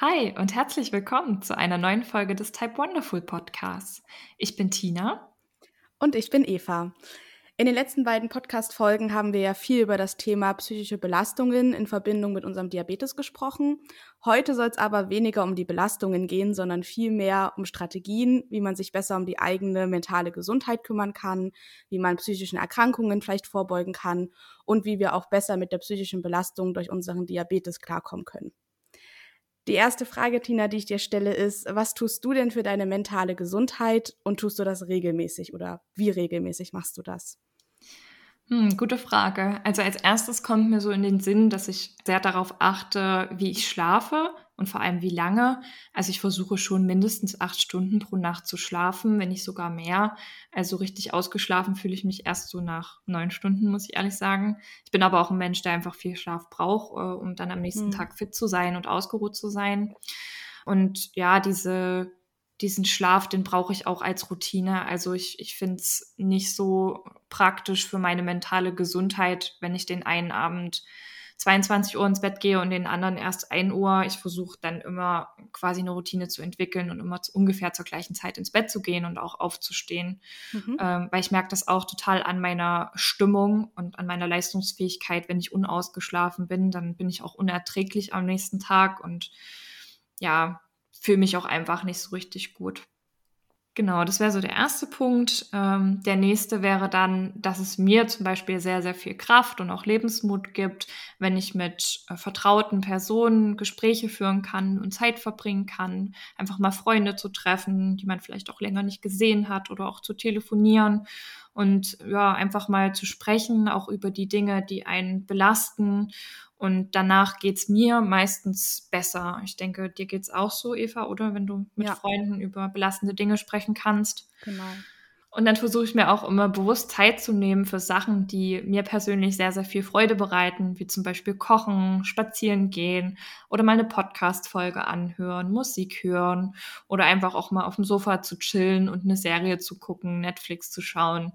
Hi und herzlich willkommen zu einer neuen Folge des Type Wonderful Podcasts. Ich bin Tina. Und ich bin Eva. In den letzten beiden Podcast-Folgen haben wir ja viel über das Thema psychische Belastungen in Verbindung mit unserem Diabetes gesprochen. Heute soll es aber weniger um die Belastungen gehen, sondern vielmehr um Strategien, wie man sich besser um die eigene mentale Gesundheit kümmern kann, wie man psychischen Erkrankungen vielleicht vorbeugen kann und wie wir auch besser mit der psychischen Belastung durch unseren Diabetes klarkommen können. Die erste Frage, Tina, die ich dir stelle, ist, was tust du denn für deine mentale Gesundheit und tust du das regelmäßig oder wie regelmäßig machst du das? Hm, gute Frage. Also als erstes kommt mir so in den Sinn, dass ich sehr darauf achte, wie ich schlafe und vor allem wie lange. Also ich versuche schon mindestens acht Stunden pro Nacht zu schlafen, wenn nicht sogar mehr. Also richtig ausgeschlafen fühle ich mich erst so nach neun Stunden, muss ich ehrlich sagen. Ich bin aber auch ein Mensch, der einfach viel Schlaf braucht, äh, um dann am nächsten hm. Tag fit zu sein und ausgeruht zu sein. Und ja, diese diesen Schlaf, den brauche ich auch als Routine. Also ich, ich finde es nicht so praktisch für meine mentale Gesundheit, wenn ich den einen Abend 22 Uhr ins Bett gehe und den anderen erst 1 Uhr. Ich versuche dann immer quasi eine Routine zu entwickeln und immer zu, ungefähr zur gleichen Zeit ins Bett zu gehen und auch aufzustehen. Mhm. Ähm, weil ich merke das auch total an meiner Stimmung und an meiner Leistungsfähigkeit. Wenn ich unausgeschlafen bin, dann bin ich auch unerträglich am nächsten Tag und ja, fühle mich auch einfach nicht so richtig gut. Genau, das wäre so der erste Punkt. Ähm, der nächste wäre dann, dass es mir zum Beispiel sehr, sehr viel Kraft und auch Lebensmut gibt, wenn ich mit äh, vertrauten Personen Gespräche führen kann und Zeit verbringen kann, einfach mal Freunde zu treffen, die man vielleicht auch länger nicht gesehen hat oder auch zu telefonieren und ja, einfach mal zu sprechen, auch über die Dinge, die einen belasten und danach geht's mir meistens besser. Ich denke, dir geht's auch so, Eva, oder? Wenn du mit ja. Freunden über belastende Dinge sprechen kannst. Genau. Und dann versuche ich mir auch immer bewusst Zeit zu nehmen für Sachen, die mir persönlich sehr, sehr viel Freude bereiten, wie zum Beispiel Kochen, Spazieren gehen oder mal eine Podcast-Folge anhören, Musik hören oder einfach auch mal auf dem Sofa zu chillen und eine Serie zu gucken, Netflix zu schauen.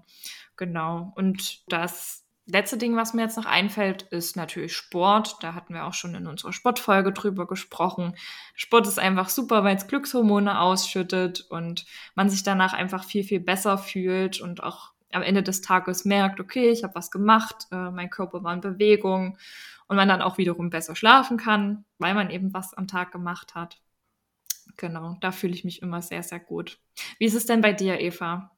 Genau. Und das letzte Ding, was mir jetzt noch einfällt, ist natürlich Sport. Da hatten wir auch schon in unserer Sportfolge drüber gesprochen. Sport ist einfach super, weil es Glückshormone ausschüttet und man sich danach einfach viel, viel besser fühlt und auch am Ende des Tages merkt, okay, ich habe was gemacht, äh, mein Körper war in Bewegung und man dann auch wiederum besser schlafen kann, weil man eben was am Tag gemacht hat. Genau, da fühle ich mich immer sehr, sehr gut. Wie ist es denn bei dir, Eva?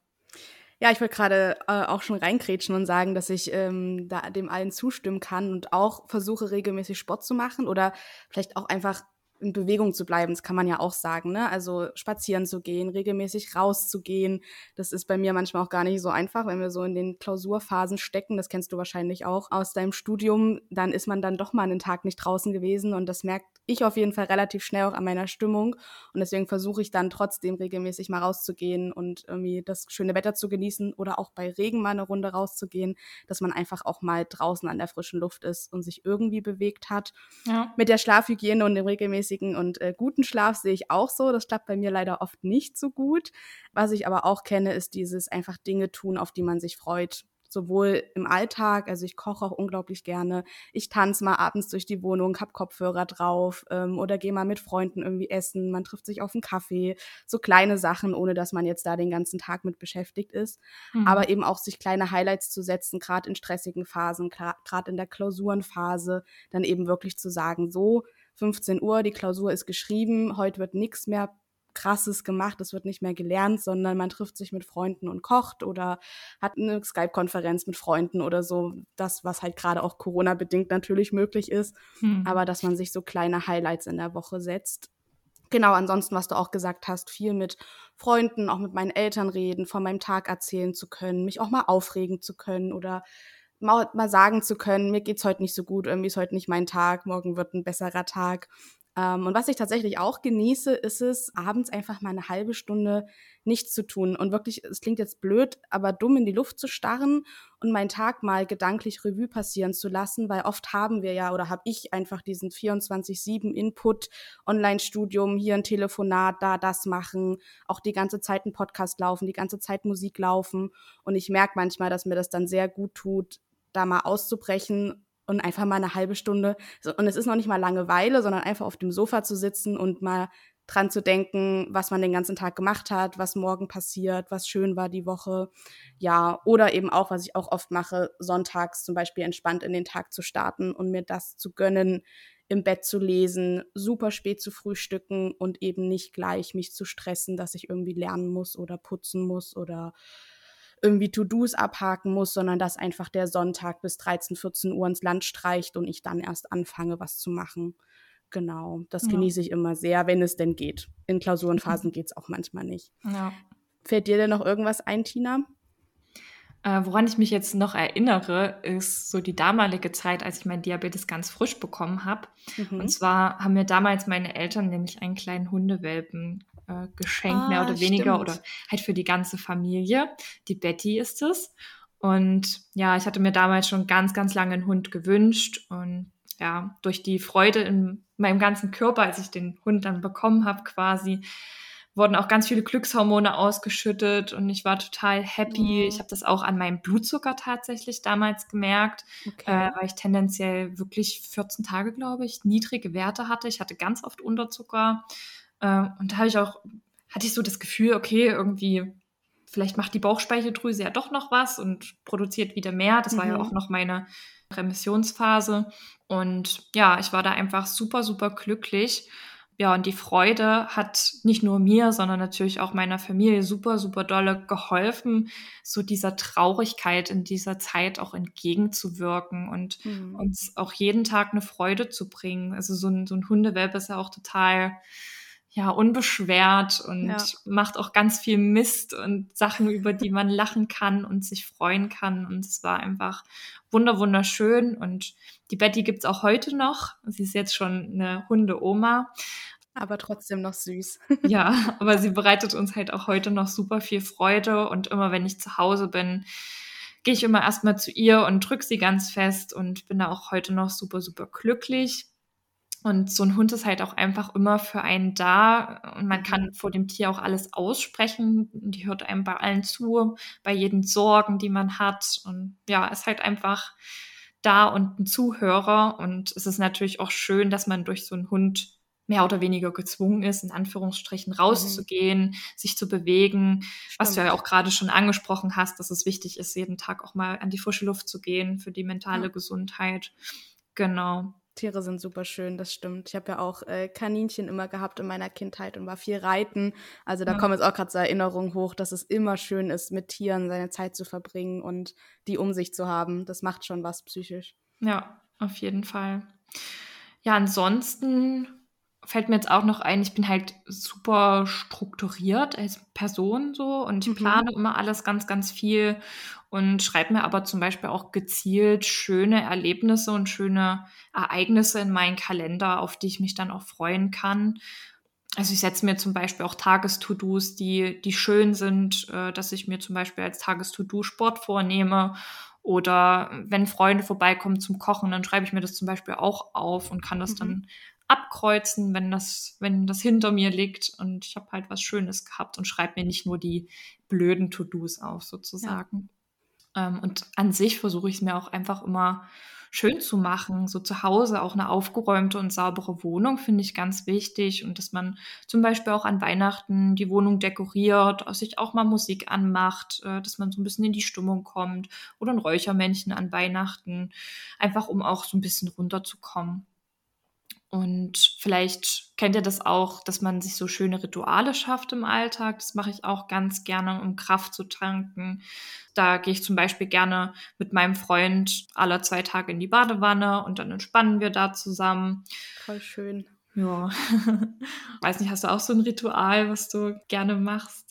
Ja, ich wollte gerade äh, auch schon reinkrätschen und sagen, dass ich ähm, da dem allen zustimmen kann und auch versuche regelmäßig Sport zu machen oder vielleicht auch einfach in Bewegung zu bleiben, das kann man ja auch sagen, ne? Also spazieren zu gehen, regelmäßig rauszugehen. Das ist bei mir manchmal auch gar nicht so einfach, wenn wir so in den Klausurphasen stecken. Das kennst du wahrscheinlich auch aus deinem Studium. Dann ist man dann doch mal einen Tag nicht draußen gewesen und das merkt ich auf jeden Fall relativ schnell auch an meiner Stimmung. Und deswegen versuche ich dann trotzdem regelmäßig mal rauszugehen und irgendwie das schöne Wetter zu genießen oder auch bei Regen mal eine Runde rauszugehen, dass man einfach auch mal draußen an der frischen Luft ist und sich irgendwie bewegt hat. Ja. Mit der Schlafhygiene und dem regelmäßigen regelmäßigen und äh, guten Schlaf sehe ich auch so. Das klappt bei mir leider oft nicht so gut. Was ich aber auch kenne, ist dieses einfach Dinge tun, auf die man sich freut sowohl im Alltag, also ich koche auch unglaublich gerne, ich tanze mal abends durch die Wohnung, hab Kopfhörer drauf ähm, oder gehe mal mit Freunden irgendwie essen, man trifft sich auf einen Kaffee, so kleine Sachen, ohne dass man jetzt da den ganzen Tag mit beschäftigt ist, mhm. aber eben auch sich kleine Highlights zu setzen, gerade in stressigen Phasen, gerade in der Klausurenphase, dann eben wirklich zu sagen, so 15 Uhr, die Klausur ist geschrieben, heute wird nichts mehr krasses gemacht, es wird nicht mehr gelernt, sondern man trifft sich mit Freunden und kocht oder hat eine Skype-Konferenz mit Freunden oder so, das, was halt gerade auch Corona-bedingt natürlich möglich ist, hm. aber dass man sich so kleine Highlights in der Woche setzt. Genau, ansonsten, was du auch gesagt hast, viel mit Freunden, auch mit meinen Eltern reden, von meinem Tag erzählen zu können, mich auch mal aufregen zu können oder mal, mal sagen zu können, mir geht's heute nicht so gut, irgendwie ist heute nicht mein Tag, morgen wird ein besserer Tag. Ähm, und was ich tatsächlich auch genieße, ist es, abends einfach mal eine halbe Stunde nichts zu tun und wirklich, es klingt jetzt blöd, aber dumm in die Luft zu starren und meinen Tag mal gedanklich Revue passieren zu lassen, weil oft haben wir ja oder habe ich einfach diesen 24-7 Input, Online-Studium, hier ein Telefonat, da das machen, auch die ganze Zeit ein Podcast laufen, die ganze Zeit Musik laufen und ich merke manchmal, dass mir das dann sehr gut tut, da mal auszubrechen und einfach mal eine halbe Stunde, und es ist noch nicht mal Langeweile, sondern einfach auf dem Sofa zu sitzen und mal dran zu denken, was man den ganzen Tag gemacht hat, was morgen passiert, was schön war die Woche. Ja, oder eben auch, was ich auch oft mache, sonntags zum Beispiel entspannt in den Tag zu starten und mir das zu gönnen, im Bett zu lesen, super spät zu frühstücken und eben nicht gleich mich zu stressen, dass ich irgendwie lernen muss oder putzen muss oder irgendwie To-Dos abhaken muss, sondern dass einfach der Sonntag bis 13, 14 Uhr ins Land streicht und ich dann erst anfange, was zu machen. Genau, das ja. genieße ich immer sehr, wenn es denn geht. In Klausurenphasen geht es auch manchmal nicht. Ja. Fällt dir denn noch irgendwas ein, Tina? Äh, woran ich mich jetzt noch erinnere, ist so die damalige Zeit, als ich meinen Diabetes ganz frisch bekommen habe. Mhm. Und zwar haben mir damals meine Eltern nämlich einen kleinen Hundewelpen äh, geschenkt, ah, mehr oder weniger, stimmt. oder halt für die ganze Familie. Die Betty ist es. Und ja, ich hatte mir damals schon ganz, ganz lange einen Hund gewünscht und ja, durch die Freude in meinem ganzen Körper, als ich den Hund dann bekommen habe, quasi, wurden auch ganz viele Glückshormone ausgeschüttet und ich war total happy. Mhm. Ich habe das auch an meinem Blutzucker tatsächlich damals gemerkt, okay. äh, weil ich tendenziell wirklich 14 Tage, glaube ich, niedrige Werte hatte. Ich hatte ganz oft Unterzucker und da habe ich auch, hatte ich so das Gefühl, okay, irgendwie vielleicht macht die Bauchspeicheldrüse ja doch noch was und produziert wieder mehr. Das mhm. war ja mhm. auch noch meine Remissionsphase. Und ja, ich war da einfach super, super glücklich. Ja, und die Freude hat nicht nur mir, sondern natürlich auch meiner Familie super, super dolle geholfen, so dieser Traurigkeit in dieser Zeit auch entgegenzuwirken und mhm. uns auch jeden Tag eine Freude zu bringen. Also so ein, so ein Hundewelpe ist ja auch total ja, unbeschwert und ja. macht auch ganz viel Mist und Sachen, über die man lachen kann und sich freuen kann. Und es war einfach wunder wunderschön. Und die Betty gibt's auch heute noch. Sie ist jetzt schon eine Hundeoma. Aber trotzdem noch süß. ja, aber sie bereitet uns halt auch heute noch super viel Freude. Und immer wenn ich zu Hause bin, gehe ich immer erstmal zu ihr und drück sie ganz fest und bin da auch heute noch super, super glücklich. Und so ein Hund ist halt auch einfach immer für einen da und man kann mhm. vor dem Tier auch alles aussprechen. Die hört einem bei allen zu, bei jeden Sorgen, die man hat. Und ja, ist halt einfach da und ein Zuhörer. Und es ist natürlich auch schön, dass man durch so einen Hund mehr oder weniger gezwungen ist, in Anführungsstrichen rauszugehen, mhm. sich zu bewegen, Stimmt. was du ja auch gerade schon angesprochen hast, dass es wichtig ist, jeden Tag auch mal an die frische Luft zu gehen für die mentale ja. Gesundheit. Genau. Tiere sind super schön, das stimmt. Ich habe ja auch äh, Kaninchen immer gehabt in meiner Kindheit und war viel reiten. Also da ja. kommen jetzt auch gerade so Erinnerungen hoch, dass es immer schön ist, mit Tieren seine Zeit zu verbringen und die um sich zu haben. Das macht schon was psychisch. Ja, auf jeden Fall. Ja, ansonsten fällt mir jetzt auch noch ein, ich bin halt super strukturiert als Person so und ich mhm. plane immer alles ganz, ganz viel und schreibe mir aber zum Beispiel auch gezielt schöne Erlebnisse und schöne Ereignisse in meinen Kalender, auf die ich mich dann auch freuen kann. Also ich setze mir zum Beispiel auch Tagesto-Dos, die, die schön sind, äh, dass ich mir zum Beispiel als Tagesto-Do Sport vornehme oder wenn Freunde vorbeikommen zum Kochen, dann schreibe ich mir das zum Beispiel auch auf und kann das mhm. dann abkreuzen, wenn das, wenn das hinter mir liegt und ich habe halt was Schönes gehabt und schreibe mir nicht nur die blöden To-Dos auf, sozusagen. Ja. Ähm, und an sich versuche ich es mir auch einfach immer schön zu machen. So zu Hause auch eine aufgeräumte und saubere Wohnung finde ich ganz wichtig. Und dass man zum Beispiel auch an Weihnachten die Wohnung dekoriert, sich auch mal Musik anmacht, äh, dass man so ein bisschen in die Stimmung kommt. Oder ein Räuchermännchen an Weihnachten. Einfach um auch so ein bisschen runterzukommen. Und vielleicht kennt ihr das auch, dass man sich so schöne Rituale schafft im Alltag. Das mache ich auch ganz gerne, um Kraft zu tanken. Da gehe ich zum Beispiel gerne mit meinem Freund alle zwei Tage in die Badewanne und dann entspannen wir da zusammen. Voll schön. Ja. Weiß nicht, hast du auch so ein Ritual, was du gerne machst?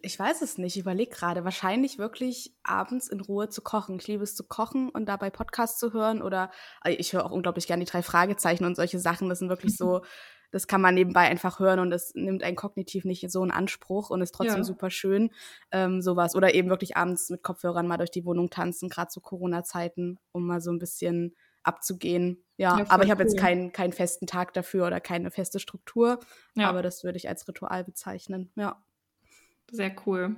Ich weiß es nicht, ich überlege gerade, wahrscheinlich wirklich abends in Ruhe zu kochen. Ich liebe es zu kochen und dabei Podcasts zu hören oder äh, ich höre auch unglaublich gerne die drei Fragezeichen und solche Sachen. Das sind wirklich so, das kann man nebenbei einfach hören und das nimmt einen kognitiv nicht so einen Anspruch und ist trotzdem ja. super schön. Ähm, sowas. Oder eben wirklich abends mit Kopfhörern mal durch die Wohnung tanzen, gerade zu Corona-Zeiten, um mal so ein bisschen abzugehen. Ja, ja aber ich habe cool. jetzt keinen, keinen festen Tag dafür oder keine feste Struktur. Ja. Aber das würde ich als Ritual bezeichnen. Ja. Sehr cool.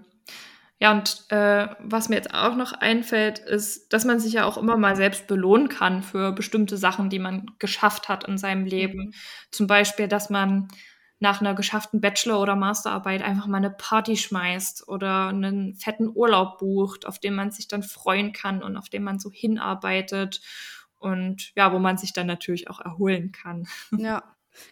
Ja, und äh, was mir jetzt auch noch einfällt, ist, dass man sich ja auch immer mal selbst belohnen kann für bestimmte Sachen, die man geschafft hat in seinem Leben. Mhm. Zum Beispiel, dass man nach einer geschafften Bachelor- oder Masterarbeit einfach mal eine Party schmeißt oder einen fetten Urlaub bucht, auf den man sich dann freuen kann und auf den man so hinarbeitet und ja, wo man sich dann natürlich auch erholen kann. Ja,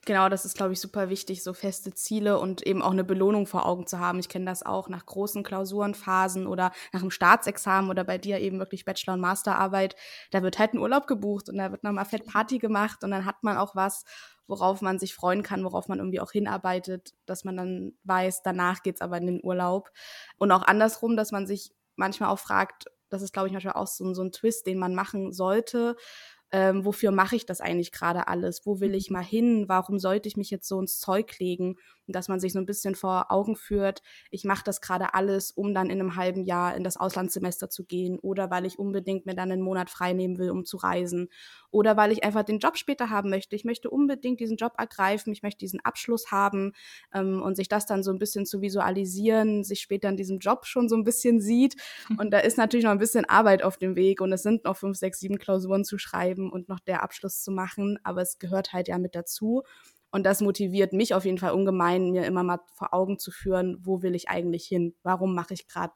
Genau, das ist, glaube ich, super wichtig, so feste Ziele und eben auch eine Belohnung vor Augen zu haben. Ich kenne das auch nach großen Klausurenphasen oder nach einem Staatsexamen oder bei dir eben wirklich Bachelor- und Masterarbeit. Da wird halt ein Urlaub gebucht und da wird nochmal fett Party gemacht und dann hat man auch was, worauf man sich freuen kann, worauf man irgendwie auch hinarbeitet, dass man dann weiß, danach geht's aber in den Urlaub. Und auch andersrum, dass man sich manchmal auch fragt, das ist, glaube ich, manchmal auch so, so ein Twist, den man machen sollte ähm, wofür mache ich das eigentlich gerade alles? Wo will ich mhm. mal hin? Warum sollte ich mich jetzt so ins Zeug legen? Und dass man sich so ein bisschen vor Augen führt, ich mache das gerade alles, um dann in einem halben Jahr in das Auslandssemester zu gehen oder weil ich unbedingt mir dann einen Monat frei nehmen will, um zu reisen oder weil ich einfach den Job später haben möchte. Ich möchte unbedingt diesen Job ergreifen, ich möchte diesen Abschluss haben ähm, und sich das dann so ein bisschen zu visualisieren, sich später in diesem Job schon so ein bisschen sieht. Und da ist natürlich noch ein bisschen Arbeit auf dem Weg und es sind noch fünf, sechs, sieben Klausuren zu schreiben und noch der Abschluss zu machen, aber es gehört halt ja mit dazu. Und das motiviert mich auf jeden Fall ungemein, mir immer mal vor Augen zu führen, wo will ich eigentlich hin? Warum mache ich gerade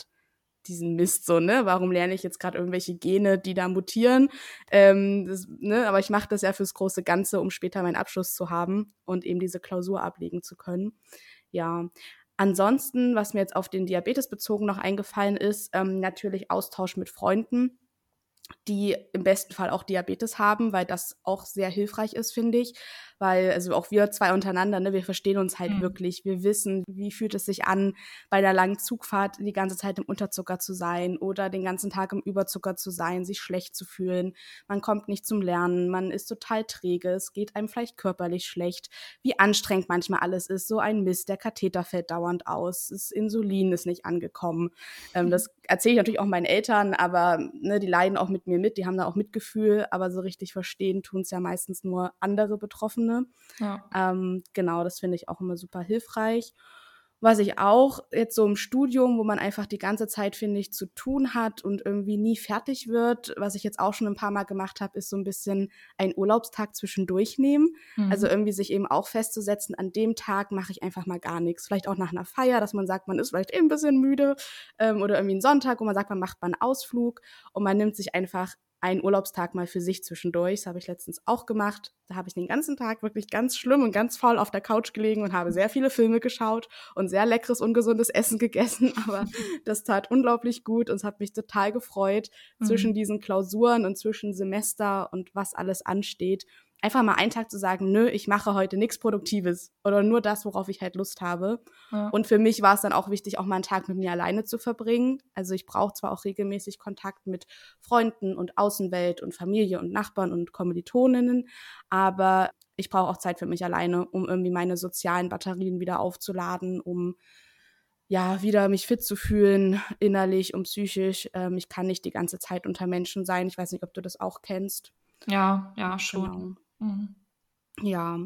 diesen Mist so, ne? Warum lerne ich jetzt gerade irgendwelche Gene, die da mutieren? Ähm, das, ne? Aber ich mache das ja fürs große Ganze, um später meinen Abschluss zu haben und eben diese Klausur ablegen zu können. Ja. Ansonsten, was mir jetzt auf den Diabetes bezogen noch eingefallen ist, ähm, natürlich Austausch mit Freunden die im besten Fall auch Diabetes haben, weil das auch sehr hilfreich ist, finde ich weil also auch wir zwei untereinander, ne, wir verstehen uns halt mhm. wirklich. Wir wissen, wie fühlt es sich an, bei der langen Zugfahrt die ganze Zeit im Unterzucker zu sein oder den ganzen Tag im Überzucker zu sein, sich schlecht zu fühlen. Man kommt nicht zum Lernen, man ist total träge, es geht einem vielleicht körperlich schlecht, wie anstrengend manchmal alles ist, so ein Mist, der Katheter fällt dauernd aus, das Insulin ist nicht angekommen. Ähm, das erzähle ich natürlich auch meinen Eltern, aber ne, die leiden auch mit mir mit, die haben da auch Mitgefühl, aber so richtig verstehen tun es ja meistens nur andere Betroffene. Betroffene. Ja. Ähm, genau, das finde ich auch immer super hilfreich. Was ich auch jetzt so im Studium, wo man einfach die ganze Zeit, finde ich, zu tun hat und irgendwie nie fertig wird, was ich jetzt auch schon ein paar Mal gemacht habe, ist so ein bisschen einen Urlaubstag zwischendurch nehmen. Mhm. Also irgendwie sich eben auch festzusetzen, an dem Tag mache ich einfach mal gar nichts. Vielleicht auch nach einer Feier, dass man sagt, man ist vielleicht eben ein bisschen müde ähm, oder irgendwie ein Sonntag, wo man sagt, man macht mal einen Ausflug und man nimmt sich einfach einen Urlaubstag mal für sich zwischendurch. Das habe ich letztens auch gemacht. Da habe ich den ganzen Tag wirklich ganz schlimm und ganz faul auf der Couch gelegen und habe sehr viele Filme geschaut und sehr leckeres, ungesundes Essen gegessen. Aber das tat unglaublich gut und es hat mich total gefreut, mhm. zwischen diesen Klausuren und zwischen Semester und was alles ansteht, einfach mal einen Tag zu sagen, nö, ich mache heute nichts Produktives oder nur das, worauf ich halt Lust habe. Ja. Und für mich war es dann auch wichtig, auch mal einen Tag mit mir alleine zu verbringen. Also ich brauche zwar auch regelmäßig Kontakt mit Freunden und Außenwelt und Familie und Nachbarn und Kommilitoninnen, aber ich brauche auch Zeit für mich alleine, um irgendwie meine sozialen Batterien wieder aufzuladen, um ja, wieder mich fit zu fühlen, innerlich und psychisch. Ähm, ich kann nicht die ganze Zeit unter Menschen sein. Ich weiß nicht, ob du das auch kennst. Ja, ja, schon. Genau. Mhm. Ja.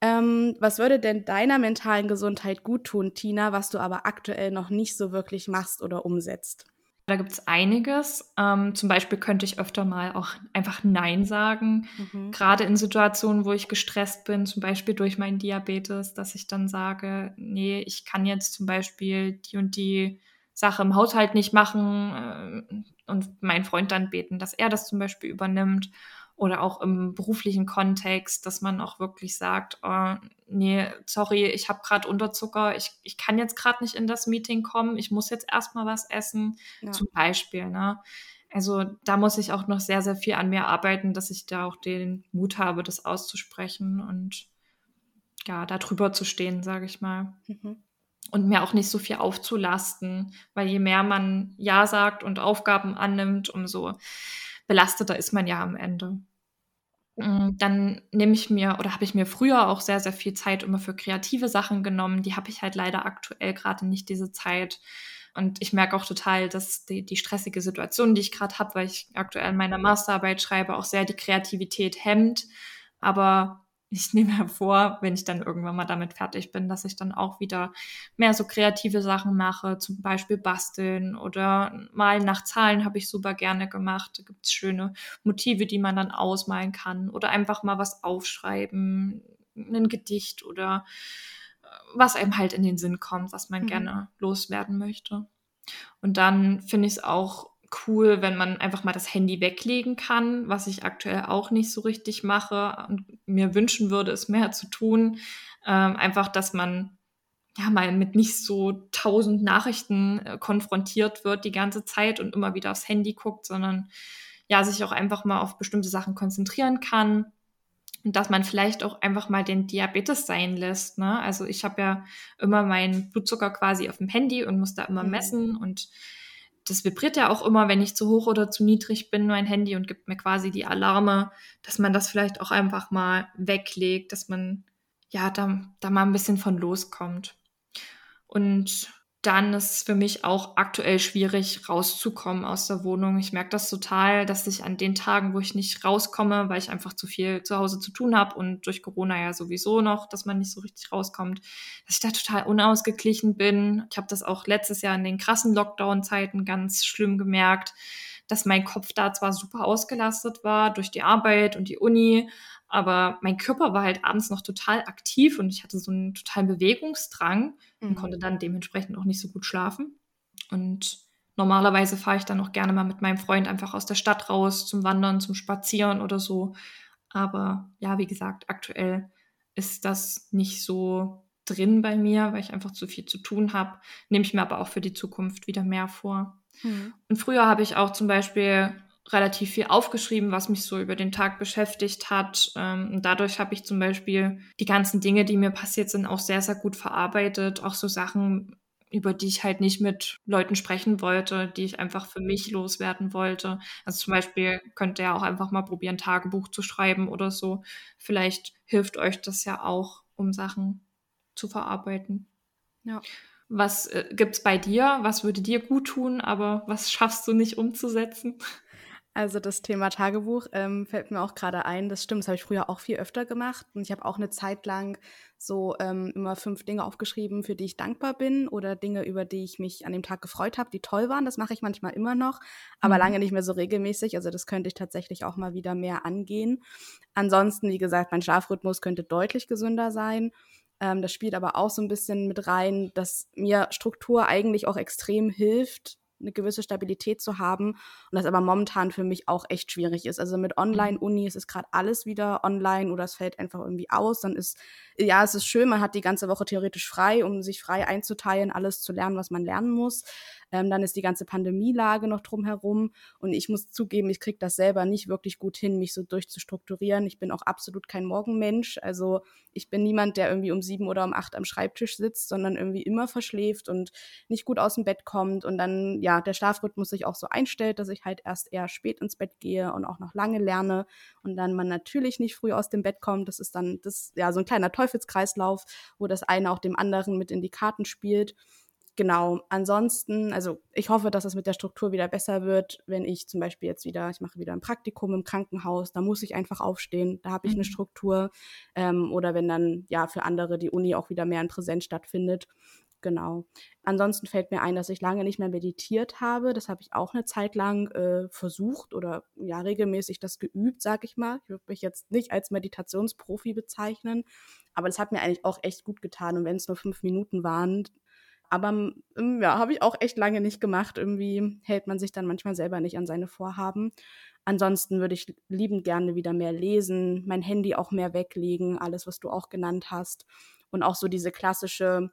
Ähm, was würde denn deiner mentalen Gesundheit gut tun, Tina, was du aber aktuell noch nicht so wirklich machst oder umsetzt? Da gibt es einiges. Ähm, zum Beispiel könnte ich öfter mal auch einfach Nein sagen. Mhm. Gerade in Situationen, wo ich gestresst bin, zum Beispiel durch meinen Diabetes, dass ich dann sage, nee, ich kann jetzt zum Beispiel die und die Sache im Haushalt nicht machen äh, und meinen Freund dann beten, dass er das zum Beispiel übernimmt oder auch im beruflichen Kontext, dass man auch wirklich sagt, oh, nee, sorry, ich habe gerade Unterzucker, ich, ich kann jetzt gerade nicht in das Meeting kommen, ich muss jetzt erstmal was essen, ja. zum Beispiel. Ne? Also da muss ich auch noch sehr, sehr viel an mir arbeiten, dass ich da auch den Mut habe, das auszusprechen und ja, da drüber zu stehen, sage ich mal. Mhm. Und mir auch nicht so viel aufzulasten, weil je mehr man Ja sagt und Aufgaben annimmt, umso belasteter ist man ja am Ende. Mm, dann nehme ich mir oder habe ich mir früher auch sehr, sehr viel Zeit immer für kreative Sachen genommen. Die habe ich halt leider aktuell gerade nicht diese Zeit. Und ich merke auch total, dass die, die stressige Situation, die ich gerade habe, weil ich aktuell meine Masterarbeit schreibe, auch sehr die Kreativität hemmt. Aber ich nehme hervor, wenn ich dann irgendwann mal damit fertig bin, dass ich dann auch wieder mehr so kreative Sachen mache, zum Beispiel basteln oder malen nach Zahlen habe ich super gerne gemacht. Da gibt es schöne Motive, die man dann ausmalen kann oder einfach mal was aufschreiben, ein Gedicht oder äh, was einem halt in den Sinn kommt, was man mhm. gerne loswerden möchte. Und dann finde ich es auch cool, wenn man einfach mal das Handy weglegen kann, was ich aktuell auch nicht so richtig mache und mir wünschen würde, es mehr zu tun. Ähm, einfach, dass man ja mal mit nicht so tausend Nachrichten äh, konfrontiert wird die ganze Zeit und immer wieder aufs Handy guckt, sondern ja, sich auch einfach mal auf bestimmte Sachen konzentrieren kann. Und dass man vielleicht auch einfach mal den Diabetes sein lässt. Ne? Also ich habe ja immer meinen Blutzucker quasi auf dem Handy und muss da immer mhm. messen und das vibriert ja auch immer, wenn ich zu hoch oder zu niedrig bin, mein Handy und gibt mir quasi die Alarme, dass man das vielleicht auch einfach mal weglegt, dass man ja da, da mal ein bisschen von loskommt. Und dann ist es für mich auch aktuell schwierig, rauszukommen aus der Wohnung. Ich merke das total, dass ich an den Tagen, wo ich nicht rauskomme, weil ich einfach zu viel zu Hause zu tun habe und durch Corona ja sowieso noch, dass man nicht so richtig rauskommt, dass ich da total unausgeglichen bin. Ich habe das auch letztes Jahr in den krassen Lockdown-Zeiten ganz schlimm gemerkt, dass mein Kopf da zwar super ausgelastet war durch die Arbeit und die Uni, aber mein Körper war halt abends noch total aktiv und ich hatte so einen totalen Bewegungsdrang mhm. und konnte dann dementsprechend auch nicht so gut schlafen. Und normalerweise fahre ich dann auch gerne mal mit meinem Freund einfach aus der Stadt raus zum Wandern, zum Spazieren oder so. Aber ja, wie gesagt, aktuell ist das nicht so drin bei mir, weil ich einfach zu viel zu tun habe. Nehme ich mir aber auch für die Zukunft wieder mehr vor. Mhm. Und früher habe ich auch zum Beispiel relativ viel aufgeschrieben, was mich so über den Tag beschäftigt hat. Ähm, und dadurch habe ich zum Beispiel die ganzen Dinge, die mir passiert sind, auch sehr, sehr gut verarbeitet. Auch so Sachen, über die ich halt nicht mit Leuten sprechen wollte, die ich einfach für mich loswerden wollte. Also zum Beispiel könnt ihr ja auch einfach mal probieren, Tagebuch zu schreiben oder so. Vielleicht hilft euch das ja auch, um Sachen zu verarbeiten. Ja. Was äh, gibt's bei dir? Was würde dir gut tun, aber was schaffst du nicht umzusetzen? Also das Thema Tagebuch ähm, fällt mir auch gerade ein. Das stimmt, das habe ich früher auch viel öfter gemacht. Und ich habe auch eine Zeit lang so ähm, immer fünf Dinge aufgeschrieben, für die ich dankbar bin oder Dinge, über die ich mich an dem Tag gefreut habe, die toll waren. Das mache ich manchmal immer noch, aber mhm. lange nicht mehr so regelmäßig. Also das könnte ich tatsächlich auch mal wieder mehr angehen. Ansonsten, wie gesagt, mein Schlafrhythmus könnte deutlich gesünder sein. Ähm, das spielt aber auch so ein bisschen mit rein, dass mir Struktur eigentlich auch extrem hilft, eine gewisse Stabilität zu haben und das aber momentan für mich auch echt schwierig ist. Also mit Online-Uni ist es gerade alles wieder online oder es fällt einfach irgendwie aus. Dann ist, ja, es ist schön, man hat die ganze Woche theoretisch frei, um sich frei einzuteilen, alles zu lernen, was man lernen muss. Ähm, dann ist die ganze Pandemielage noch drumherum. Und ich muss zugeben, ich kriege das selber nicht wirklich gut hin, mich so durchzustrukturieren. Ich bin auch absolut kein Morgenmensch. Also ich bin niemand, der irgendwie um sieben oder um acht am Schreibtisch sitzt, sondern irgendwie immer verschläft und nicht gut aus dem Bett kommt. Und dann, ja, der Schlafrhythmus sich auch so einstellt, dass ich halt erst eher spät ins Bett gehe und auch noch lange lerne. Und dann man natürlich nicht früh aus dem Bett kommt. Das ist dann das, ja, so ein kleiner Teufelskreislauf, wo das eine auch dem anderen mit in die Karten spielt genau, ansonsten, also ich hoffe, dass es mit der Struktur wieder besser wird, wenn ich zum Beispiel jetzt wieder, ich mache wieder ein Praktikum im Krankenhaus, da muss ich einfach aufstehen, da habe ich mhm. eine Struktur. Ähm, oder wenn dann ja für andere die Uni auch wieder mehr in Präsenz stattfindet. Genau. Ansonsten fällt mir ein, dass ich lange nicht mehr meditiert habe. Das habe ich auch eine Zeit lang äh, versucht oder ja regelmäßig das geübt, sag ich mal. Ich würde mich jetzt nicht als Meditationsprofi bezeichnen, aber das hat mir eigentlich auch echt gut getan. Und wenn es nur fünf Minuten waren, aber ähm, ja, habe ich auch echt lange nicht gemacht. Irgendwie hält man sich dann manchmal selber nicht an seine Vorhaben. Ansonsten würde ich liebend gerne wieder mehr lesen, mein Handy auch mehr weglegen, alles, was du auch genannt hast. Und auch so diese klassische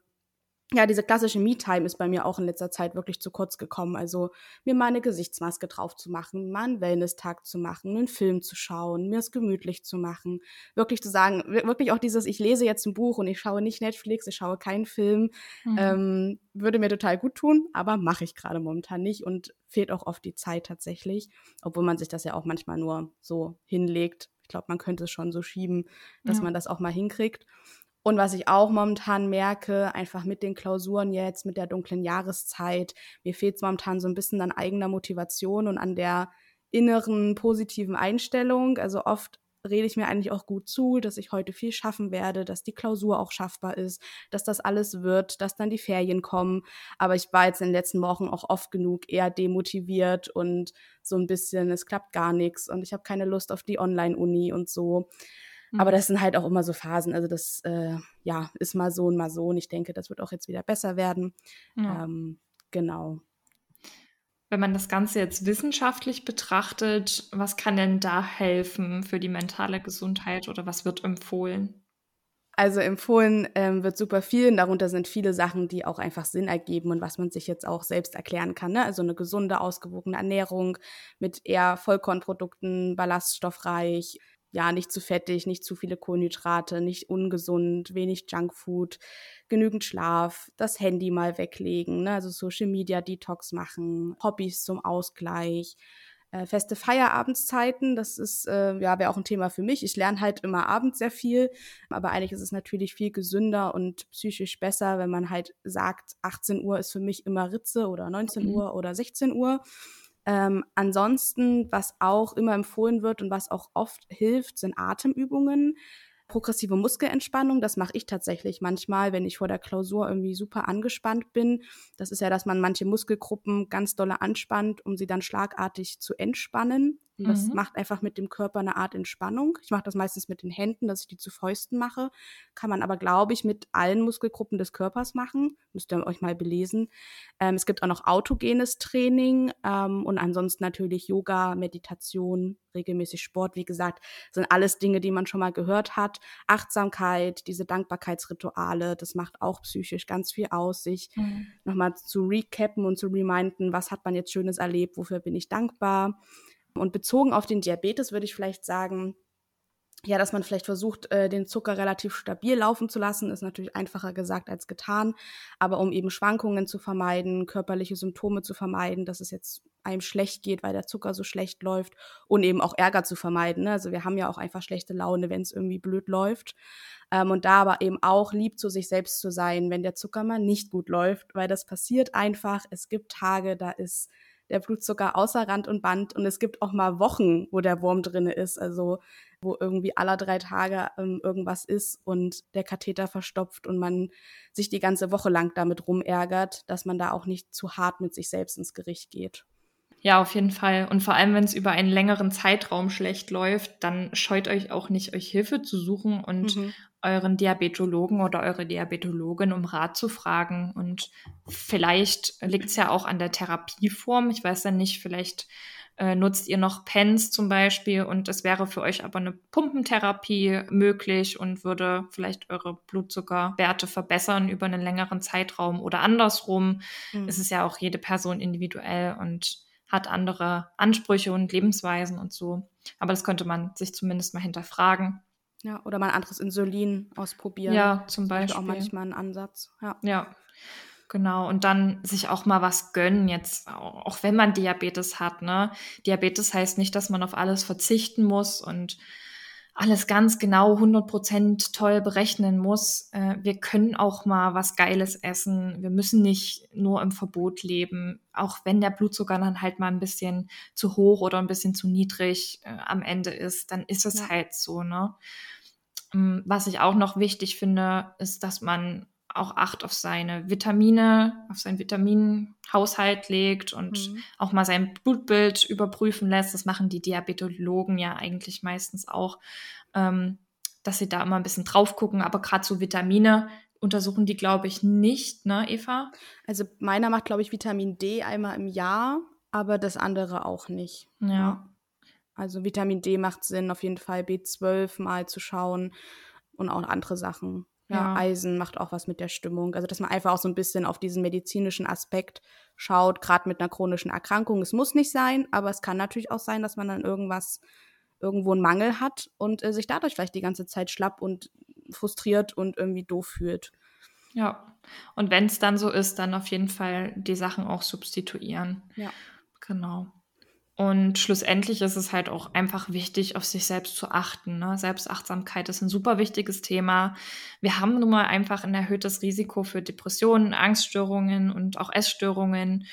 ja, diese klassische Me-Time ist bei mir auch in letzter Zeit wirklich zu kurz gekommen. Also mir mal eine Gesichtsmaske drauf zu machen, mal einen Wellness-Tag zu machen, einen Film zu schauen, mir es gemütlich zu machen. Wirklich zu sagen, wirklich auch dieses, ich lese jetzt ein Buch und ich schaue nicht Netflix, ich schaue keinen Film, mhm. ähm, würde mir total gut tun, aber mache ich gerade momentan nicht und fehlt auch oft die Zeit tatsächlich, obwohl man sich das ja auch manchmal nur so hinlegt. Ich glaube, man könnte es schon so schieben, dass ja. man das auch mal hinkriegt. Und was ich auch momentan merke, einfach mit den Klausuren jetzt, mit der dunklen Jahreszeit, mir fehlt es momentan so ein bisschen an eigener Motivation und an der inneren positiven Einstellung. Also oft rede ich mir eigentlich auch gut zu, dass ich heute viel schaffen werde, dass die Klausur auch schaffbar ist, dass das alles wird, dass dann die Ferien kommen. Aber ich war jetzt in den letzten Wochen auch oft genug eher demotiviert und so ein bisschen, es klappt gar nichts und ich habe keine Lust auf die Online-Uni und so. Mhm. Aber das sind halt auch immer so Phasen. Also das, äh, ja, ist mal so und mal so. Und ich denke, das wird auch jetzt wieder besser werden. Ja. Ähm, genau. Wenn man das Ganze jetzt wissenschaftlich betrachtet, was kann denn da helfen für die mentale Gesundheit oder was wird empfohlen? Also empfohlen ähm, wird super viel und darunter sind viele Sachen, die auch einfach Sinn ergeben und was man sich jetzt auch selbst erklären kann. Ne? Also eine gesunde, ausgewogene Ernährung mit eher Vollkornprodukten, ballaststoffreich, ja, nicht zu fettig, nicht zu viele Kohlenhydrate, nicht ungesund, wenig Junkfood, genügend Schlaf, das Handy mal weglegen, ne? also Social Media Detox machen, Hobbys zum Ausgleich, äh, feste Feierabendszeiten, das ist, äh, ja, wäre auch ein Thema für mich. Ich lerne halt immer abends sehr viel, aber eigentlich ist es natürlich viel gesünder und psychisch besser, wenn man halt sagt, 18 Uhr ist für mich immer Ritze oder 19 mhm. Uhr oder 16 Uhr. Ähm, ansonsten, was auch immer empfohlen wird und was auch oft hilft, sind Atemübungen progressive Muskelentspannung, das mache ich tatsächlich manchmal, wenn ich vor der Klausur irgendwie super angespannt bin. Das ist ja, dass man manche Muskelgruppen ganz dolle anspannt, um sie dann schlagartig zu entspannen. Und das mhm. macht einfach mit dem Körper eine Art Entspannung. Ich mache das meistens mit den Händen, dass ich die zu Fäusten mache. Kann man aber, glaube ich, mit allen Muskelgruppen des Körpers machen. Müsst ihr euch mal belesen. Ähm, es gibt auch noch autogenes Training ähm, und ansonsten natürlich Yoga, Meditation, regelmäßig Sport. Wie gesagt, sind alles Dinge, die man schon mal gehört hat. Achtsamkeit, diese Dankbarkeitsrituale, das macht auch psychisch ganz viel aus, sich mhm. nochmal zu recappen und zu reminden, was hat man jetzt Schönes erlebt, wofür bin ich dankbar. Und bezogen auf den Diabetes würde ich vielleicht sagen, ja, dass man vielleicht versucht, äh, den Zucker relativ stabil laufen zu lassen, ist natürlich einfacher gesagt als getan. Aber um eben Schwankungen zu vermeiden, körperliche Symptome zu vermeiden, dass es jetzt einem schlecht geht, weil der Zucker so schlecht läuft und eben auch Ärger zu vermeiden. Ne? Also wir haben ja auch einfach schlechte Laune, wenn es irgendwie blöd läuft. Ähm, und da aber eben auch lieb zu sich selbst zu sein, wenn der Zucker mal nicht gut läuft, weil das passiert einfach. Es gibt Tage, da ist der Blutzucker außer Rand und Band. Und es gibt auch mal Wochen, wo der Wurm drin ist, also wo irgendwie alle drei Tage ähm, irgendwas ist und der Katheter verstopft und man sich die ganze Woche lang damit rumärgert, dass man da auch nicht zu hart mit sich selbst ins Gericht geht. Ja, auf jeden Fall. Und vor allem, wenn es über einen längeren Zeitraum schlecht läuft, dann scheut euch auch nicht, euch Hilfe zu suchen und mhm. Euren Diabetologen oder eure Diabetologin um Rat zu fragen. Und vielleicht liegt es ja auch an der Therapieform. Ich weiß ja nicht, vielleicht äh, nutzt ihr noch Pens zum Beispiel und es wäre für euch aber eine Pumpentherapie möglich und würde vielleicht eure Blutzuckerwerte verbessern über einen längeren Zeitraum oder andersrum. Mhm. Es ist ja auch jede Person individuell und hat andere Ansprüche und Lebensweisen und so. Aber das könnte man sich zumindest mal hinterfragen. Ja, oder mal ein anderes Insulin ausprobieren. Ja, zum Beispiel. Das ist auch manchmal ein Ansatz. Ja. ja, genau. Und dann sich auch mal was gönnen, jetzt, auch wenn man Diabetes hat. Ne? Diabetes heißt nicht, dass man auf alles verzichten muss und alles ganz genau 100% toll berechnen muss. Äh, wir können auch mal was Geiles essen. Wir müssen nicht nur im Verbot leben. Auch wenn der Blutzucker dann halt mal ein bisschen zu hoch oder ein bisschen zu niedrig äh, am Ende ist, dann ist es ja. halt so, ne? Ähm, was ich auch noch wichtig finde, ist, dass man auch Acht auf seine Vitamine, auf seinen Vitaminhaushalt legt und mhm. auch mal sein Blutbild überprüfen lässt. Das machen die Diabetologen ja eigentlich meistens auch, ähm, dass sie da immer ein bisschen drauf gucken. Aber gerade so Vitamine untersuchen die, glaube ich, nicht, ne, Eva? Also meiner macht, glaube ich, Vitamin D einmal im Jahr, aber das andere auch nicht. Ja. ja. Also Vitamin D macht Sinn, auf jeden Fall B12 mal zu schauen und auch andere Sachen. Ja, Eisen macht auch was mit der Stimmung. Also, dass man einfach auch so ein bisschen auf diesen medizinischen Aspekt schaut, gerade mit einer chronischen Erkrankung. Es muss nicht sein, aber es kann natürlich auch sein, dass man dann irgendwas, irgendwo einen Mangel hat und äh, sich dadurch vielleicht die ganze Zeit schlapp und frustriert und irgendwie doof fühlt. Ja, und wenn es dann so ist, dann auf jeden Fall die Sachen auch substituieren. Ja. Genau. Und schlussendlich ist es halt auch einfach wichtig, auf sich selbst zu achten. Ne? Selbstachtsamkeit ist ein super wichtiges Thema. Wir haben nun mal einfach ein erhöhtes Risiko für Depressionen, Angststörungen und auch Essstörungen.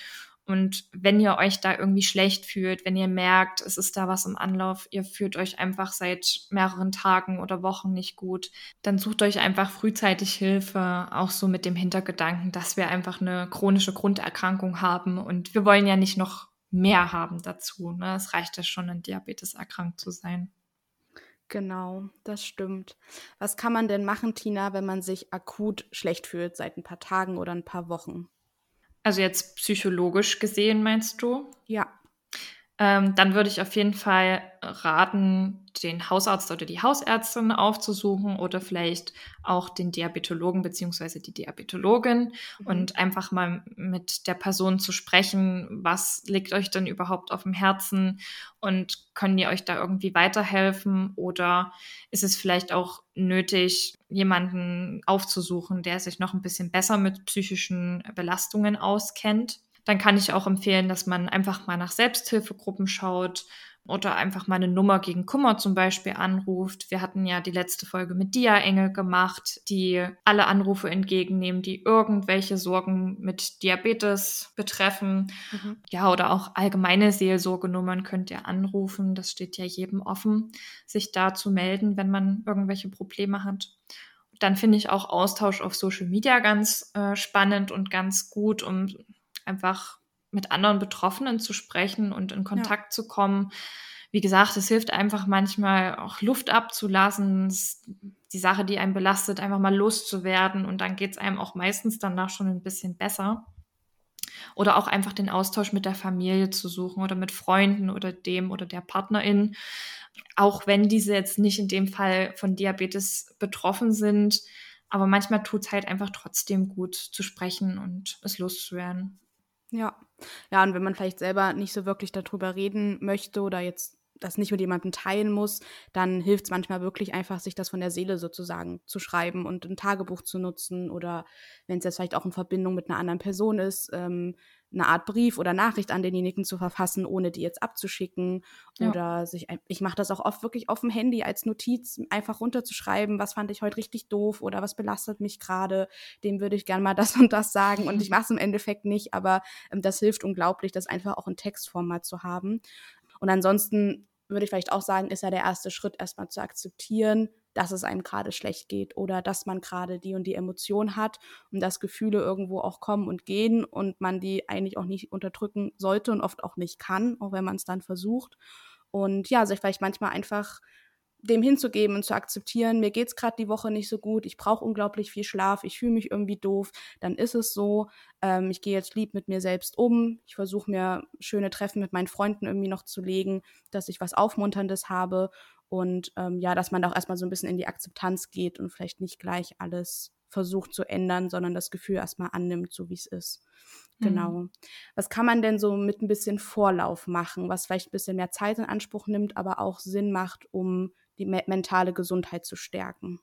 Und wenn ihr euch da irgendwie schlecht fühlt, wenn ihr merkt, es ist da was im Anlauf, ihr fühlt euch einfach seit mehreren Tagen oder Wochen nicht gut, dann sucht euch einfach frühzeitig Hilfe, auch so mit dem Hintergedanken, dass wir einfach eine chronische Grunderkrankung haben und wir wollen ja nicht noch mehr haben dazu. Ne? Es reicht ja schon, an Diabetes erkrankt zu sein. Genau, das stimmt. Was kann man denn machen, Tina, wenn man sich akut schlecht fühlt seit ein paar Tagen oder ein paar Wochen? Also jetzt psychologisch gesehen, meinst du? Ja. Ähm, dann würde ich auf jeden Fall raten, den Hausarzt oder die Hausärztin aufzusuchen oder vielleicht auch den Diabetologen beziehungsweise die Diabetologin mhm. und einfach mal mit der Person zu sprechen, was liegt euch denn überhaupt auf dem Herzen und können die euch da irgendwie weiterhelfen oder ist es vielleicht auch nötig, jemanden aufzusuchen, der sich noch ein bisschen besser mit psychischen Belastungen auskennt? Dann kann ich auch empfehlen, dass man einfach mal nach Selbsthilfegruppen schaut oder einfach mal eine Nummer gegen Kummer zum Beispiel anruft. Wir hatten ja die letzte Folge mit Dia-Engel gemacht, die alle Anrufe entgegennehmen, die irgendwelche Sorgen mit Diabetes betreffen. Mhm. Ja, oder auch allgemeine Seelsorgenummern könnt ihr anrufen. Das steht ja jedem offen, sich da zu melden, wenn man irgendwelche Probleme hat. Dann finde ich auch Austausch auf Social Media ganz äh, spannend und ganz gut, um einfach mit anderen Betroffenen zu sprechen und in Kontakt ja. zu kommen. Wie gesagt, es hilft einfach manchmal auch Luft abzulassen, die Sache, die einen belastet, einfach mal loszuwerden und dann geht es einem auch meistens danach schon ein bisschen besser. Oder auch einfach den Austausch mit der Familie zu suchen oder mit Freunden oder dem oder der Partnerin. Auch wenn diese jetzt nicht in dem Fall von Diabetes betroffen sind. Aber manchmal tut es halt einfach trotzdem gut zu sprechen und es loszuwerden. Ja. Ja, und wenn man vielleicht selber nicht so wirklich darüber reden möchte oder jetzt das nicht mit jemandem teilen muss, dann hilft es manchmal wirklich einfach, sich das von der Seele sozusagen zu schreiben und ein Tagebuch zu nutzen oder wenn es jetzt vielleicht auch in Verbindung mit einer anderen Person ist, ähm, eine Art Brief oder Nachricht an denjenigen zu verfassen, ohne die jetzt abzuschicken. Ja. Oder sich, ich mache das auch oft wirklich auf dem Handy als Notiz, einfach runterzuschreiben, was fand ich heute richtig doof oder was belastet mich gerade, dem würde ich gerne mal das und das sagen. Und ich mache es im Endeffekt nicht, aber ähm, das hilft unglaublich, das einfach auch in Textform mal zu haben. Und ansonsten würde ich vielleicht auch sagen, ist ja der erste Schritt, erstmal zu akzeptieren, dass es einem gerade schlecht geht oder dass man gerade die und die Emotion hat und dass Gefühle irgendwo auch kommen und gehen und man die eigentlich auch nicht unterdrücken sollte und oft auch nicht kann, auch wenn man es dann versucht. Und ja, sich vielleicht manchmal einfach dem hinzugeben und zu akzeptieren, mir geht es gerade die Woche nicht so gut, ich brauche unglaublich viel Schlaf, ich fühle mich irgendwie doof, dann ist es so. Ähm, ich gehe jetzt lieb mit mir selbst um, ich versuche mir schöne Treffen mit meinen Freunden irgendwie noch zu legen, dass ich was Aufmunterndes habe und ähm, ja, dass man da auch erstmal so ein bisschen in die Akzeptanz geht und vielleicht nicht gleich alles versucht zu ändern, sondern das Gefühl erstmal annimmt, so wie es ist. Genau. Mhm. Was kann man denn so mit ein bisschen Vorlauf machen, was vielleicht ein bisschen mehr Zeit in Anspruch nimmt, aber auch Sinn macht, um die me mentale Gesundheit zu stärken?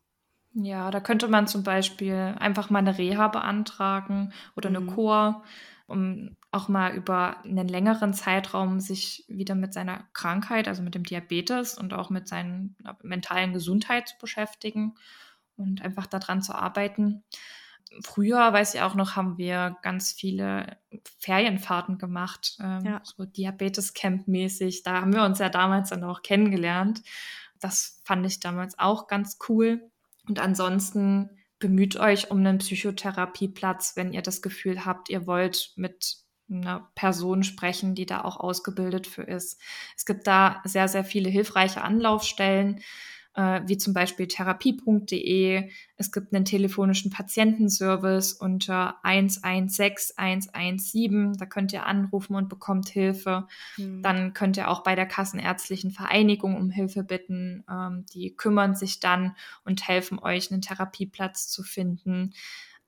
Ja, da könnte man zum Beispiel einfach mal eine Reha beantragen oder eine mhm. Chor um auch mal über einen längeren Zeitraum sich wieder mit seiner Krankheit, also mit dem Diabetes und auch mit seiner mentalen Gesundheit zu beschäftigen und einfach daran zu arbeiten. Früher, weiß ich auch noch, haben wir ganz viele Ferienfahrten gemacht, ähm, ja. so Diabetes-Camp-mäßig. Da haben wir uns ja damals dann auch kennengelernt. Das fand ich damals auch ganz cool. Und ansonsten bemüht euch um einen Psychotherapieplatz, wenn ihr das Gefühl habt, ihr wollt mit einer Person sprechen, die da auch ausgebildet für ist. Es gibt da sehr, sehr viele hilfreiche Anlaufstellen äh, wie zum Beispiel therapie.de. Es gibt einen telefonischen Patientenservice unter 116 117. Da könnt ihr anrufen und bekommt Hilfe. Mhm. Dann könnt ihr auch bei der Kassenärztlichen Vereinigung um Hilfe bitten. Ähm, die kümmern sich dann und helfen euch, einen Therapieplatz zu finden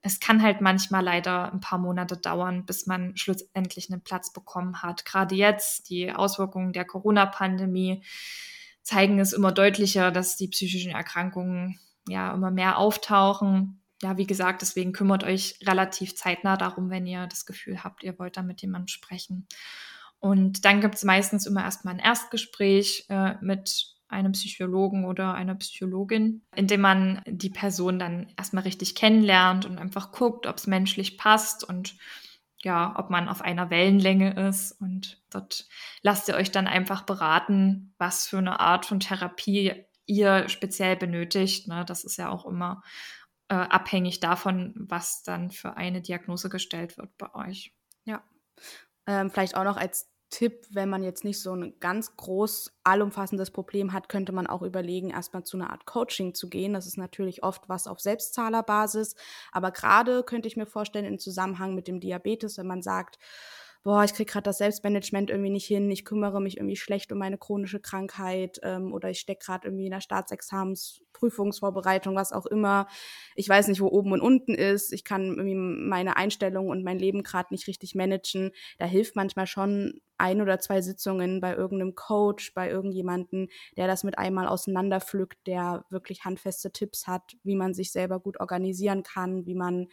es kann halt manchmal leider ein paar Monate dauern, bis man schlussendlich einen Platz bekommen hat. Gerade jetzt, die Auswirkungen der Corona-Pandemie, zeigen es immer deutlicher, dass die psychischen Erkrankungen ja immer mehr auftauchen. Ja, wie gesagt, deswegen kümmert euch relativ zeitnah darum, wenn ihr das Gefühl habt, ihr wollt da mit jemandem sprechen. Und dann gibt es meistens immer erstmal ein Erstgespräch äh, mit einem Psychologen oder einer Psychologin, in dem man die Person dann erstmal richtig kennenlernt und einfach guckt, ob es menschlich passt und ja, ob man auf einer Wellenlänge ist. Und dort lasst ihr euch dann einfach beraten, was für eine Art von Therapie ihr speziell benötigt. Ne? Das ist ja auch immer äh, abhängig davon, was dann für eine Diagnose gestellt wird bei euch. Ja. Ähm, vielleicht auch noch als Tipp, wenn man jetzt nicht so ein ganz groß allumfassendes Problem hat, könnte man auch überlegen, erstmal zu einer Art Coaching zu gehen. Das ist natürlich oft was auf Selbstzahlerbasis, aber gerade könnte ich mir vorstellen, im Zusammenhang mit dem Diabetes, wenn man sagt, boah, ich kriege gerade das Selbstmanagement irgendwie nicht hin, ich kümmere mich irgendwie schlecht um meine chronische Krankheit ähm, oder ich stecke gerade irgendwie in der Staatsexamensprüfungsvorbereitung, was auch immer. Ich weiß nicht, wo oben und unten ist. Ich kann irgendwie meine Einstellung und mein Leben gerade nicht richtig managen. Da hilft manchmal schon ein oder zwei Sitzungen bei irgendeinem Coach, bei irgendjemanden, der das mit einmal auseinanderpflückt, der wirklich handfeste Tipps hat, wie man sich selber gut organisieren kann, wie man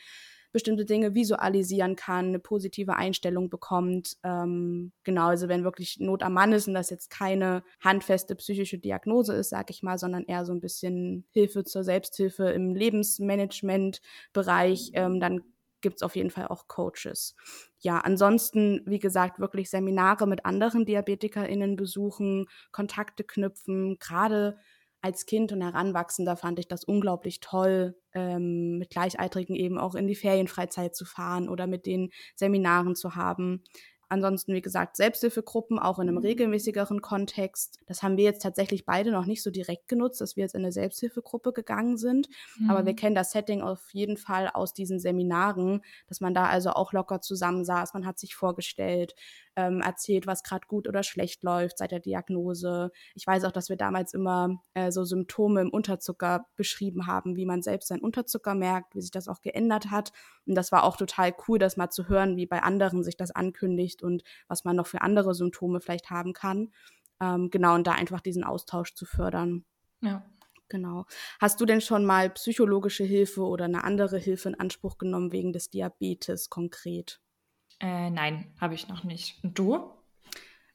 bestimmte Dinge visualisieren kann, eine positive Einstellung bekommt. Ähm, genau, also wenn wirklich Not am Mann ist und das jetzt keine handfeste psychische Diagnose ist, sag ich mal, sondern eher so ein bisschen Hilfe zur Selbsthilfe im Lebensmanagement-Bereich, ähm, dann gibt es auf jeden Fall auch Coaches. Ja, ansonsten, wie gesagt, wirklich Seminare mit anderen DiabetikerInnen besuchen, Kontakte knüpfen, gerade als Kind und Heranwachsender fand ich das unglaublich toll, ähm, mit Gleichaltrigen eben auch in die Ferienfreizeit zu fahren oder mit den Seminaren zu haben. Ansonsten, wie gesagt, Selbsthilfegruppen, auch in einem mhm. regelmäßigeren Kontext. Das haben wir jetzt tatsächlich beide noch nicht so direkt genutzt, dass wir jetzt in eine Selbsthilfegruppe gegangen sind. Mhm. Aber wir mhm. kennen das Setting auf jeden Fall aus diesen Seminaren, dass man da also auch locker zusammensaß. Man hat sich vorgestellt, ähm, erzählt, was gerade gut oder schlecht läuft seit der Diagnose. Ich weiß auch, dass wir damals immer äh, so Symptome im Unterzucker beschrieben haben, wie man selbst seinen Unterzucker merkt, wie sich das auch geändert hat. Und das war auch total cool, das mal zu hören, wie bei anderen sich das ankündigt und was man noch für andere Symptome vielleicht haben kann. Ähm, genau, und da einfach diesen Austausch zu fördern. Ja. Genau. Hast du denn schon mal psychologische Hilfe oder eine andere Hilfe in Anspruch genommen wegen des Diabetes konkret? Äh, nein, habe ich noch nicht. Und du?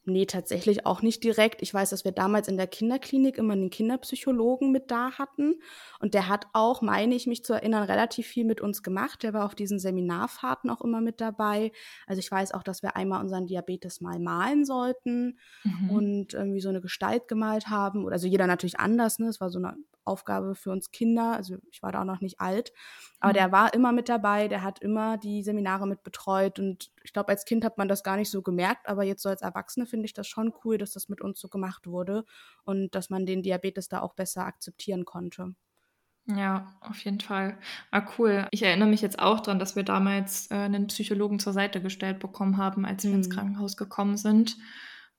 Nee, tatsächlich auch nicht direkt. Ich weiß, dass wir damals in der Kinderklinik immer einen Kinderpsychologen mit da hatten. Und der hat auch, meine ich mich zu erinnern, relativ viel mit uns gemacht. Der war auf diesen Seminarfahrten auch immer mit dabei. Also ich weiß auch, dass wir einmal unseren Diabetes mal malen sollten mhm. und irgendwie so eine Gestalt gemalt haben. Also jeder natürlich anders, ne? Es war so eine Aufgabe für uns Kinder. Also ich war da auch noch nicht alt. Aber mhm. der war immer mit dabei, der hat immer die Seminare mit betreut. Und ich glaube, als Kind hat man das gar nicht so gemerkt, aber jetzt so als Erwachsene finde ich das schon cool, dass das mit uns so gemacht wurde und dass man den Diabetes da auch besser akzeptieren konnte. Ja, auf jeden Fall. Ah, cool. Ich erinnere mich jetzt auch daran, dass wir damals äh, einen Psychologen zur Seite gestellt bekommen haben, als wir mhm. ins Krankenhaus gekommen sind.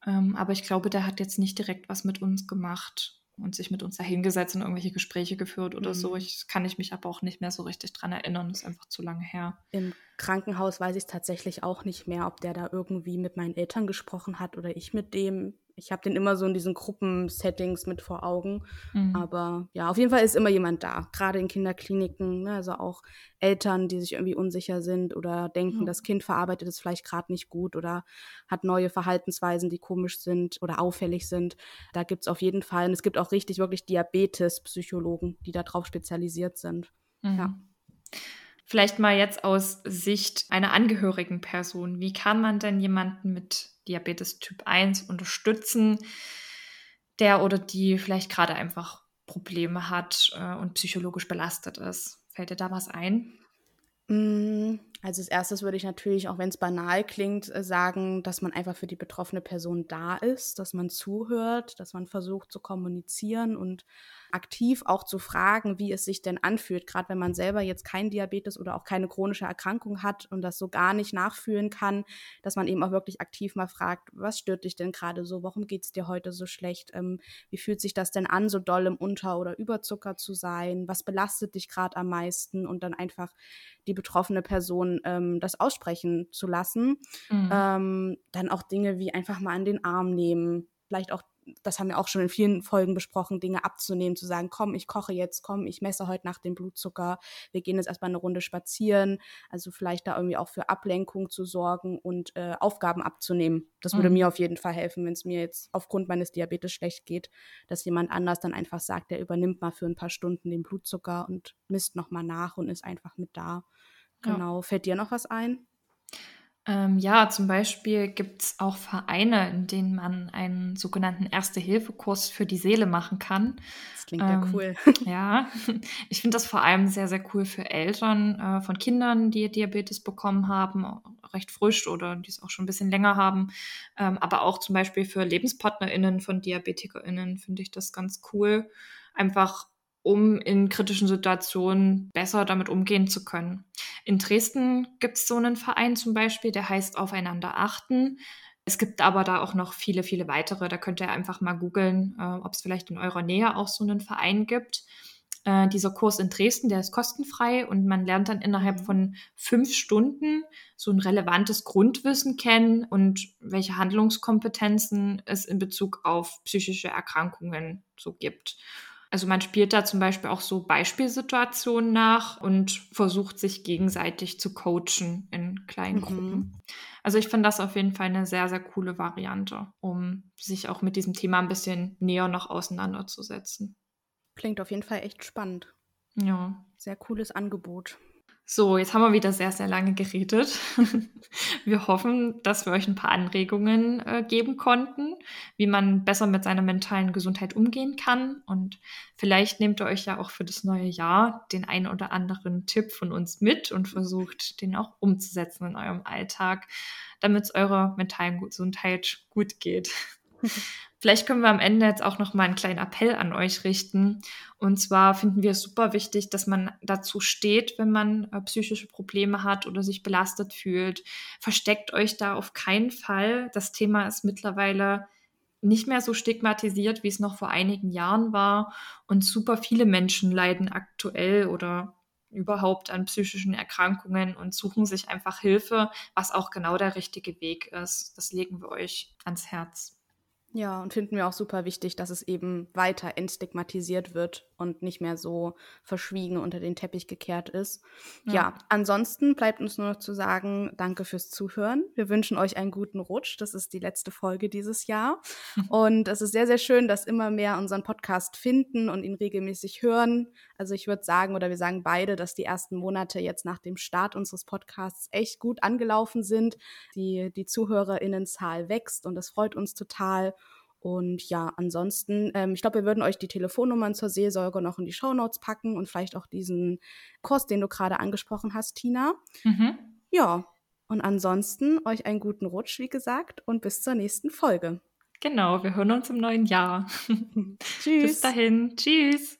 Ähm, aber ich glaube, der hat jetzt nicht direkt was mit uns gemacht und sich mit uns da hingesetzt und irgendwelche Gespräche geführt oder mhm. so. Ich kann ich mich aber auch nicht mehr so richtig dran erinnern. Das ist einfach zu lange her. Im Krankenhaus weiß ich tatsächlich auch nicht mehr, ob der da irgendwie mit meinen Eltern gesprochen hat oder ich mit dem ich habe den immer so in diesen Gruppensettings mit vor Augen. Mhm. Aber ja, auf jeden Fall ist immer jemand da, gerade in Kinderkliniken, ne? also auch Eltern, die sich irgendwie unsicher sind oder denken, mhm. das Kind verarbeitet es vielleicht gerade nicht gut oder hat neue Verhaltensweisen, die komisch sind oder auffällig sind. Da gibt es auf jeden Fall, und es gibt auch richtig wirklich Diabetes-Psychologen, die darauf spezialisiert sind. Mhm. Ja. Vielleicht mal jetzt aus Sicht einer angehörigen Person. Wie kann man denn jemanden mit Diabetes Typ 1 unterstützen, der oder die vielleicht gerade einfach Probleme hat äh, und psychologisch belastet ist? Fällt dir da was ein? Mm, also als erstes würde ich natürlich, auch wenn es banal klingt, äh, sagen, dass man einfach für die betroffene Person da ist, dass man zuhört, dass man versucht zu kommunizieren und aktiv auch zu fragen, wie es sich denn anfühlt, gerade wenn man selber jetzt kein Diabetes oder auch keine chronische Erkrankung hat und das so gar nicht nachfühlen kann, dass man eben auch wirklich aktiv mal fragt, was stört dich denn gerade so, warum geht es dir heute so schlecht, ähm, wie fühlt sich das denn an, so doll im Unter- oder Überzucker zu sein, was belastet dich gerade am meisten? Und dann einfach die betroffene Person ähm, das aussprechen zu lassen. Mhm. Ähm, dann auch Dinge wie einfach mal an den Arm nehmen, vielleicht auch das haben wir auch schon in vielen Folgen besprochen, Dinge abzunehmen, zu sagen, komm, ich koche jetzt, komm, ich messe heute nach dem Blutzucker, wir gehen jetzt erstmal eine Runde spazieren, also vielleicht da irgendwie auch für Ablenkung zu sorgen und äh, Aufgaben abzunehmen. Das würde mhm. mir auf jeden Fall helfen, wenn es mir jetzt aufgrund meines Diabetes schlecht geht, dass jemand anders dann einfach sagt, der übernimmt mal für ein paar Stunden den Blutzucker und misst nochmal nach und ist einfach mit da. Genau. Ja. Fällt dir noch was ein? Ähm, ja, zum Beispiel gibt es auch Vereine, in denen man einen sogenannten Erste-Hilfe-Kurs für die Seele machen kann. Das klingt ja Ähm, cool. ja, ich finde das vor allem sehr, sehr cool für Eltern äh, von Kindern, die Diabetes bekommen haben, recht frisch oder die es auch schon ein bisschen länger haben. Ähm, aber auch zum Beispiel für LebenspartnerInnen von DiabetikerInnen finde ich das ganz cool. Einfach um in kritischen Situationen besser damit umgehen zu können. In Dresden gibt es so einen Verein zum Beispiel, der heißt Aufeinander achten. Es gibt aber da auch noch viele, viele weitere. Da könnt ihr einfach mal googeln, äh, ob es vielleicht in eurer Nähe auch so einen Verein gibt. Äh, dieser Kurs in Dresden, der ist kostenfrei und man lernt dann innerhalb von fünf Stunden so ein relevantes Grundwissen kennen und welche Handlungskompetenzen es in Bezug auf psychische Erkrankungen so gibt. Also man spielt da zum Beispiel auch so Beispielsituationen nach und versucht sich gegenseitig zu coachen in kleinen Mhm. Gruppen. Also ich finde das auf jeden Fall eine sehr, sehr coole Variante, um sich auch mit diesem Thema ein bisschen näher noch auseinanderzusetzen. Klingt auf jeden Fall echt spannend. Ja. Sehr cooles Angebot. So, jetzt haben wir wieder sehr, sehr lange geredet. Wir hoffen, dass wir euch ein paar Anregungen äh, geben konnten, wie man besser mit seiner mentalen Gesundheit umgehen kann. Und vielleicht nehmt ihr euch ja auch für das neue Jahr den einen oder anderen Tipp von uns mit und versucht, den auch umzusetzen in eurem Alltag, damit es eurer mentalen Gesundheit gut geht. Vielleicht können wir am Ende jetzt auch noch mal einen kleinen Appell an euch richten. Und zwar finden wir es super wichtig, dass man dazu steht, wenn man äh, psychische Probleme hat oder sich belastet fühlt. Versteckt euch da auf keinen Fall. Das Thema ist mittlerweile nicht mehr so stigmatisiert, wie es noch vor einigen Jahren war. Und super viele Menschen leiden aktuell oder überhaupt an psychischen Erkrankungen und suchen sich einfach Hilfe, was auch genau der richtige Weg ist. Das legen wir euch ans Herz. Ja, und finden wir auch super wichtig, dass es eben weiter entstigmatisiert wird und nicht mehr so verschwiegen unter den Teppich gekehrt ist. Ja. Ja. ansonsten bleibt uns nur noch zu sagen, danke fürs Zuhören. Wir wünschen euch einen guten Rutsch. Das ist die letzte Folge dieses Jahr. Und es ist sehr, sehr schön, dass immer mehr unseren Podcast finden und ihn regelmäßig hören. Also ich würde sagen, oder wir sagen beide, dass die ersten Monate jetzt nach dem Start unseres Podcasts echt gut angelaufen sind. Die, die ZuhörerInnenzahl wächst und das freut uns total. Und ja, ansonsten, ähm, ich glaube, wir würden euch die Telefonnummern zur Seelsorge noch in die Shownotes packen und vielleicht auch diesen Kurs, den du gerade angesprochen hast, Tina. Mhm. Ja, und ansonsten euch einen guten Rutsch, wie gesagt, und bis zur nächsten Folge. Genau, wir hören uns im neuen Jahr. Bis Tschüss. dahin. Tschüss.